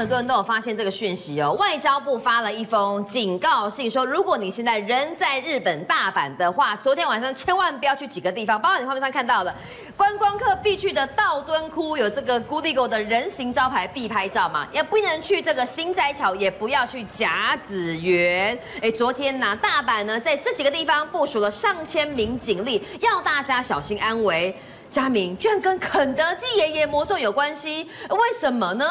很多人都有发现这个讯息哦。外交部发了一封警告信，说如果你现在人在日本大阪的话，昨天晚上千万不要去几个地方，包括你画面上看到的观光客必去的道顿窟，有这个 Goodigo 的人形招牌必拍照嘛，也不能去这个心斋桥，也不要去甲子园。哎，昨天呢，大阪呢在这几个地方部署了上千名警力，要大家小心安危。佳明居然跟肯德基爷爷魔咒有关系，为什么呢？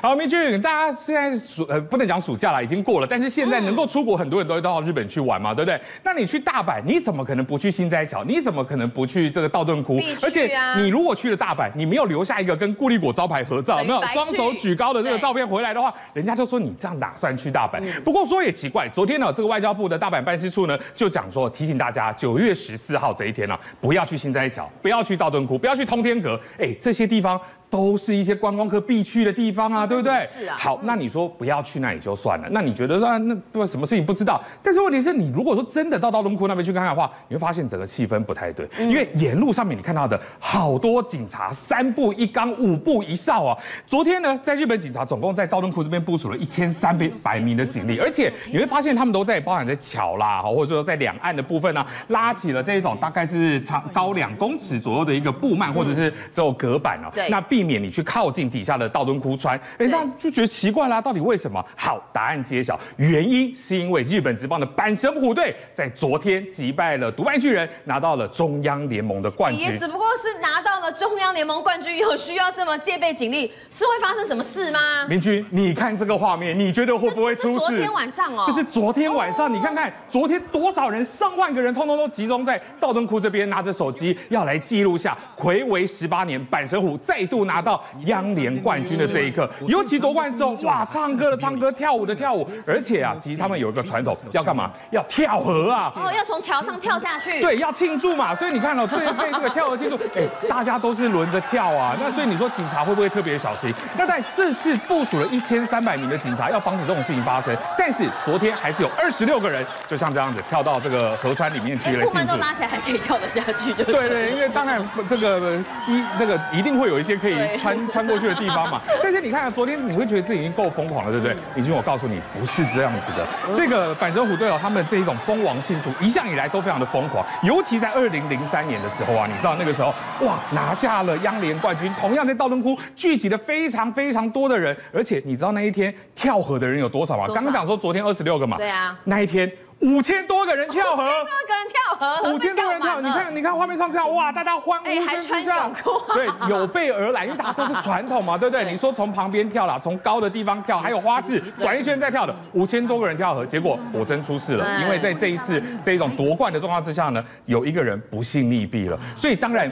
好，明俊，大家现在暑呃不能讲暑假了，已经过了，但是现在能够出国，很多人都会到日本去玩嘛，对不对？那你去大阪，你怎么可能不去新斋桥？你怎么可能不去这个道顿窟？而且你如果去了大阪，你没有留下一个跟固力果招牌合照，没有双手举高的这个照片回来的话，人家就说你这样哪算去大阪？不过说也奇怪，昨天呢，这个外交部的大阪办事处呢就讲说，提醒大家九月十四号这一天呢，不要去新斋桥，不要去道顿不要去通天阁，哎，这些地方。都是一些观光客必去的地方啊，对不对？是啊。好，那你说不要去那也就算了。那你觉得说、啊、那不什么事情不知道？但是问题是你如果说真的到道顿窟那边去看看的话，你会发现整个气氛不太对，因为沿路上面你看到的好多警察，三步一岗，五步一哨啊。昨天呢，在日本警察总共在道顿窟这边部署了一千三百名的警力，而且你会发现他们都在包含在桥啦，或者说在两岸的部分呢、啊，拉起了这一种大概是长高两公尺左右的一个布幔或者是这种隔板啊。对。那避免你去靠近底下的道敦窟川，哎，那就觉得奇怪啦，到底为什么？好，答案揭晓，原因是因为日本职棒的阪神虎队在昨天击败了独卖巨人，拿到了中央联盟的冠军。也只不过是拿到了中央联盟冠军，有需要这么戒备警力？是会发生什么事吗？明君，你看这个画面，你觉得会不会出事？昨天晚上哦，就是昨天晚上，你看看昨天多少人，上万个人，通通都集中在道敦窟这边，拿着手机要来记录下睽违十八年阪神虎再度拿到。央联冠军的这一刻，尤其夺冠之后，哇，唱歌的唱歌，跳舞的跳舞，而且啊，其实他们有一个传统，要干嘛？要跳河啊！哦，要从桥上跳下去。对，要庆祝嘛。所以你看哦，对对，这个跳河庆祝，哎，大家都是轮着跳啊。那所以你说警察会不会特别小心？那在这次部署了一千三百名的警察，要防止这种事情发生。但是昨天还是有二十六个人，就像这样子跳到这个河川里面去了庆祝。部门都拉起来还可以跳得下去，对不对？对对，因为当然这个机这个一定会有一些可以穿。穿过去的地方嘛，但是你看啊，昨天你会觉得这已经够疯狂了，对不对？李军，我告诉你，不是这样子的。这个板神虎队哦，他们这一种蜂王庆祝，一向以来都非常的疯狂，尤其在二零零三年的时候啊，你知道那个时候哇，拿下了央联冠军，同样在道顿窟聚集了非常非常多的人，而且你知道那一天跳河的人有多少吗？刚刚讲说昨天二十六个嘛，对啊，那一天。五千多个人跳河，五千多个人跳河，五千多个人跳，你看，你看画面上这样，哇，大家欢呼声之下，对，有备而来，因为大家都是传统嘛，对不对？你说从旁边跳啦，从高的地方跳，还有花式转一圈再跳的，五千多个人跳河，结果果真出事了，因为在这一次这一种夺冠的状况之下呢，有一个人不幸溺毙了，所以当然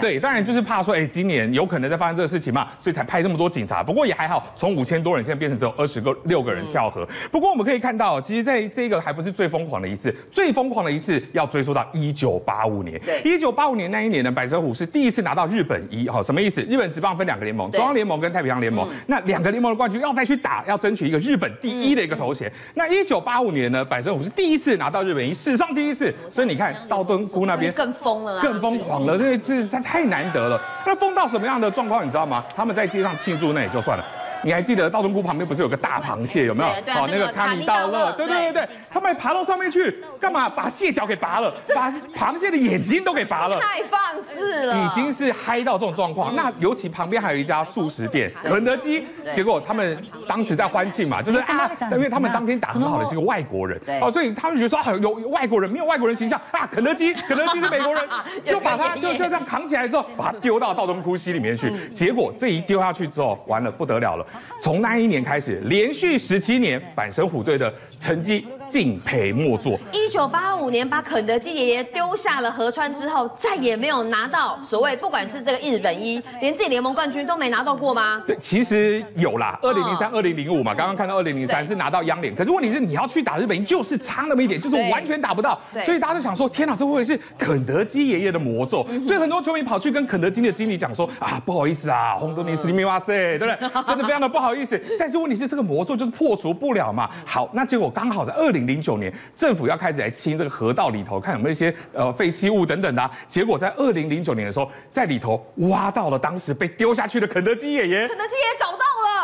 对，当然就是怕说，哎，今年有可能再发生这个事情嘛，所以才派这么多警察。不过也还好，从五千多人现在变成只有二十个六个人跳河。不过我们可以看到，其实在这个还不是最疯狂的一次。最疯狂的一次要追溯到一九八五年。对，一九八五年那一年呢，阪神虎是第一次拿到日本一，哈，什么意思？日本职棒分两个联盟，中央联盟跟太平洋联盟。那两个联盟的冠军要再去打，要争取一个日本第一的一个头衔。那一九八五年呢，阪神虎是第一次拿到日本一，史上第一次。所以你看，道敦窟那边更疯了，更疯狂了，这这实在太难得了。那疯到什么样的状况，你知道吗？他们在街上庆祝，那也就算了。你还记得道东窟旁边不是有个大螃蟹，有没有？好，那个卡尼道乐，对对对对，他们爬到上面去干嘛？把蟹脚给拔了，把螃蟹的眼睛都给拔了，太放肆了，已经是嗨到这种状况。那尤其旁边还有一家速食店，肯德基。结果他们当时在欢庆嘛，就是啊，因为他们当天打很好的是个外国人，哦，所以他们觉得说啊，有外国人没有外国人形象啊，肯德基，肯德基是美国人，就把他就就这样扛起来之后，把他丢到道东窟溪里面去。结果这一丢下去之后，完了不得了了。从那一年开始，连续十七年，阪神虎队的成绩敬陪末座。一九八五年把肯德基爷爷丢下了河川之后，再也没有拿到所谓不管是这个日本一，连自己联盟冠军都没拿到过吗？对，其实有啦，二零零三、二零零五嘛，刚刚看到二零零三是拿到央联，可是问题是你要去打日本一，就是差那么一点，就是完全打不到。所以大家都想说，天哪，这会不会是肯德基爷爷的魔咒？所以很多球迷跑去跟肯德基的经理讲说啊，不好意思啊，红豆尼斯里米哇塞，对不对？真的非常的不好意思。但是问题是这个魔咒就是破除不了嘛。好，那结果刚好在二零零九年，政府要开始来清这个河道里头，看有没有一些呃废弃物等等的、结果在二零零九年的时候，在里头挖到了当时被丢下去的肯德基爷爷。肯德基爷爷找。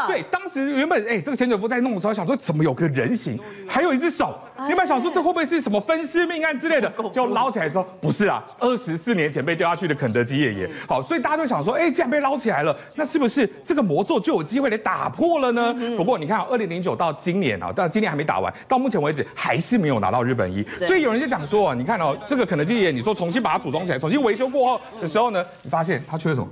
对，当时原本哎，这个潜水夫在弄的时候，想说怎么有个人形，还有一只手，原本想说这会不会是什么分尸命案之类的，就捞起来之后，不是啊，二十四年前被丢下去的肯德基爷爷。好，所以大家都想说，哎，既然被捞起来了，那是不是这个魔咒就有机会来打破了呢？不过你看，二零零九到今年啊，到今年还没打完，到目前为止还是没有拿到日本一。所以有人就讲说，你看哦，这个肯德基爷爷，你说重新把它组装起来，重新维修过后的时候呢，你发现它缺什么？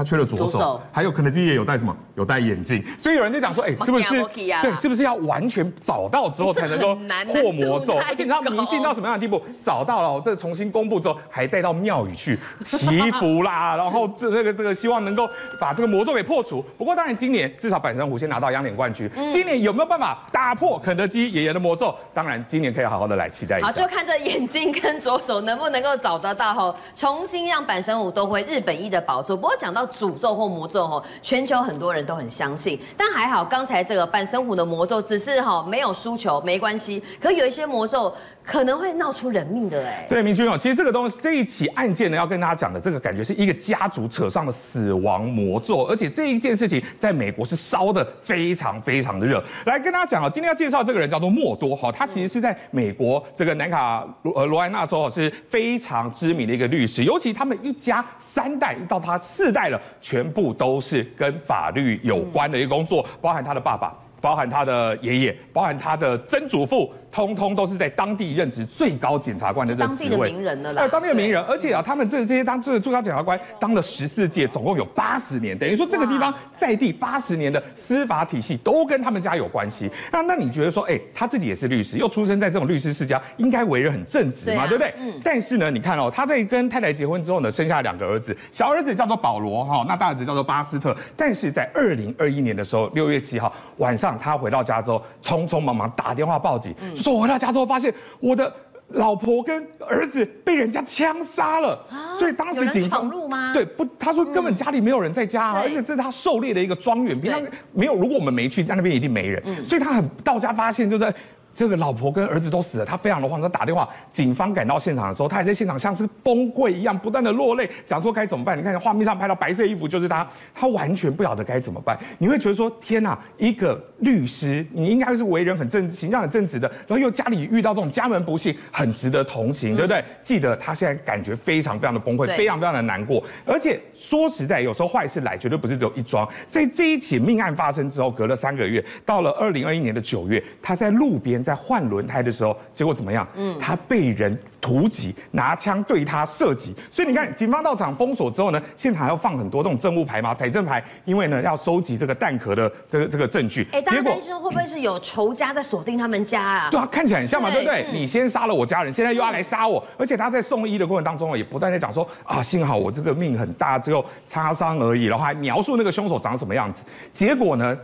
他缺了左手，还有肯德基也有戴什么？有戴眼镜，所以有人就讲说，哎、欸，是不是？对，是不是要完全找到之后才能够破魔咒？而且你知道迷信到什么样的地步？找到了，这重新公布之后，还带到庙宇去祈福啦，然后这这个这个希望能够把这个魔咒给破除。不过当然，今年至少板神虎先拿到央联冠军，嗯、今年有没有办法打破肯德基爷爷的魔咒？当然，今年可以好好的来期待一下。好，就看这眼睛跟左手能不能够找得到吼，重新让板神虎夺回日本一的宝座。不过讲到诅咒或魔咒吼，全球很多人都很相信，但还好刚才这个半身虎的魔咒只是哈没有输球没关系，可有一些魔咒可能会闹出人命的哎。对，明君哦，其实这个东西这一起案件呢，要跟大家讲的这个感觉是一个家族扯上的死亡魔咒，而且这一件事情在美国是烧得非常非常的热。来跟大家讲啊，今天要介绍这个人叫做默多哈，他其实是在美国这个南卡罗呃罗来纳州是非常知名的一个律师，尤其他们一家三代到他四代了，全部。都是跟法律有关的一个工作，包含他的爸爸，包含他的爷爷，包含他的曾祖父。通通都是在当地任职最高检察官的这个职位，当地的名人了啦。当地的名人，而且啊，他们这这些当这个最高检察官当了十四届，总共有八十年，等于说这个地方在地八十年的司法体系都跟他们家有关系。那那你觉得说，哎，他自己也是律师，又出生在这种律师世家，应该为人很正直嘛，对不对？嗯。但是呢，你看哦，他在跟太太结婚之后呢，生下两个儿子，小儿子叫做保罗哈，那大儿子叫做巴斯特。但是在二零二一年的时候，六月七号晚上，他回到家之后，匆匆忙忙打电话报警。说我回到家之后发现我的老婆跟儿子被人家枪杀了，所以当时警方闯入吗？对，不，他说根本家里没有人在家，而且这是他狩猎的一个庄园，平常没有。如果我们没去，在那边一定没人，所以他很到家发现就是。这个老婆跟儿子都死了，他非常的慌，他打电话，警方赶到现场的时候，他还在现场像是崩溃一样，不断的落泪，讲说该怎么办。你看画面上拍到白色衣服就是他，他完全不晓得该怎么办。你会觉得说，天哪，一个律师，你应该是为人很正直，形象很正直的，然后又家里遇到这种家门不幸，很值得同情，对不对？记得他现在感觉非常非常的崩溃，非常非常的难过。而且说实在，有时候坏事来绝对不是只有一桩。在这一起命案发生之后，隔了三个月，到了二零二一年的九月，他在路边。在换轮胎的时候，结果怎么样？嗯，他被人突击，拿枪对他射击。所以你看，警方到场封锁之后呢，现场还要放很多这种证物牌嘛，财政牌，因为呢要收集这个弹壳的这个这个证据。哎，大家担心会不会是 有仇家在锁定他们家啊？对啊，看起来很像嘛，对不对？你先杀了我家人，现在又要来杀我，而且他在送医的过程当中也不断在讲说啊，幸好我这个命很大，只有擦伤而已，然后还描述那个凶手长什么样子。结果呢？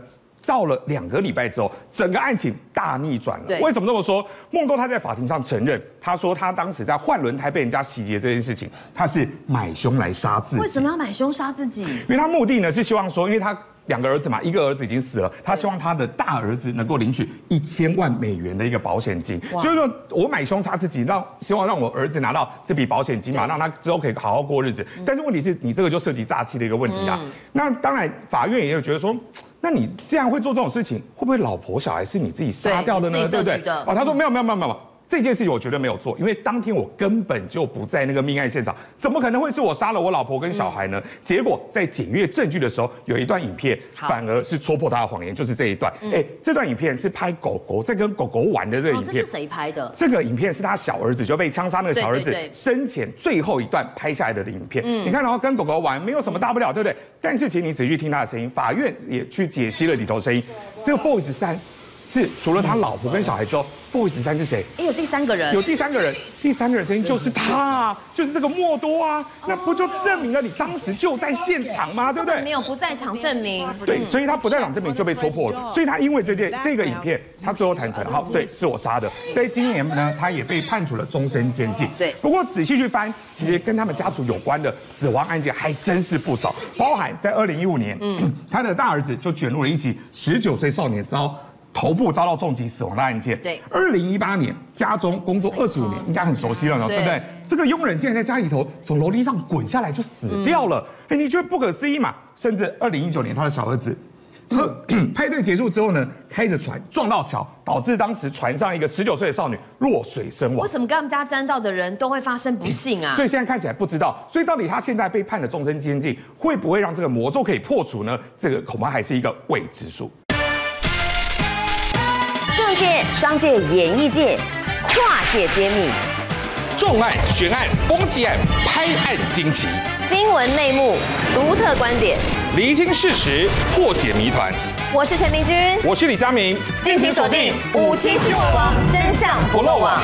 到了两个礼拜之后，整个案情大逆转了。为什么这么说？孟多他在法庭上承认，他说他当时在换轮胎被人家袭击这件事情，他是买凶来杀自己。为什么要买凶杀自己？因为他目的呢是希望说，因为他。两个儿子嘛，一个儿子已经死了，他希望他的大儿子能够领取一千万美元的一个保险金，哇所以说我买凶杀自己，让希望让我儿子拿到这笔保险金嘛，让他之后可以好好过日子。但是问题是你这个就涉及诈欺的一个问题啊。嗯、那当然法院也有觉得说，那你既然会做这种事情，会不会老婆小孩是你自己杀掉的呢？对，对不对？哦，他说没有没有没有没有。这件事情我绝对没有做，因为当天我根本就不在那个命案现场，怎么可能会是我杀了我老婆跟小孩呢？结果在检阅证据的时候，有一段影片反而是戳破他的谎言，就是这一段。哎，这段影片是拍狗狗在跟狗狗玩的这个影片。这是谁拍的？这个影片是他小儿子就被枪杀那个小儿子生前最后一段拍下来的影片。你看，然后跟狗狗玩没有什么大不了，对不对？但是请你仔细听他的声音，法院也去解析了里头声音，这个 voice 三。是除了他老婆跟小孩之后，Boys 三是谁？哎，有第三个人，有第三个人，第三个人声音就是他，啊，就是这个默多啊，那不就证明了你当时就在现场吗？对不对？没有不在场证明。对，所以他不在场证明就被戳破了。所以他因为这件这个影片，他最后坦诚，好，对，是我杀的。在今年呢，他也被判处了终身监禁。对，不过仔细去翻，其实跟他们家族有关的死亡案件还真是不少，包含在二零一五年，嗯，他的大儿子就卷入了一起十九岁少年遭。头部遭到重击死亡的案件。对，二零一八年家中工作二十五年，应该很熟悉了呢，对不对？这个佣人竟然在家里头从楼梯上滚下来就死掉了，哎，你觉得不可思议嘛？甚至二零一九年他的小儿子 派对结束之后呢，开着船撞到桥，导致当时船上一个十九岁的少女落水身亡。为什么跟他们家沾到的人都会发生不幸啊？所以现在看起来不知道，所以到底他现在被判了终身监禁，会不会让这个魔咒可以破除呢？这个恐怕还是一个未知数。政界、商界、演艺界，跨界揭秘，重案、悬案、攻击案、拍案惊奇，新闻内幕，独特观点，厘清事实，破解谜团。我是陈明君，我是李佳明，敬请锁定五七新闻网，真相不漏网。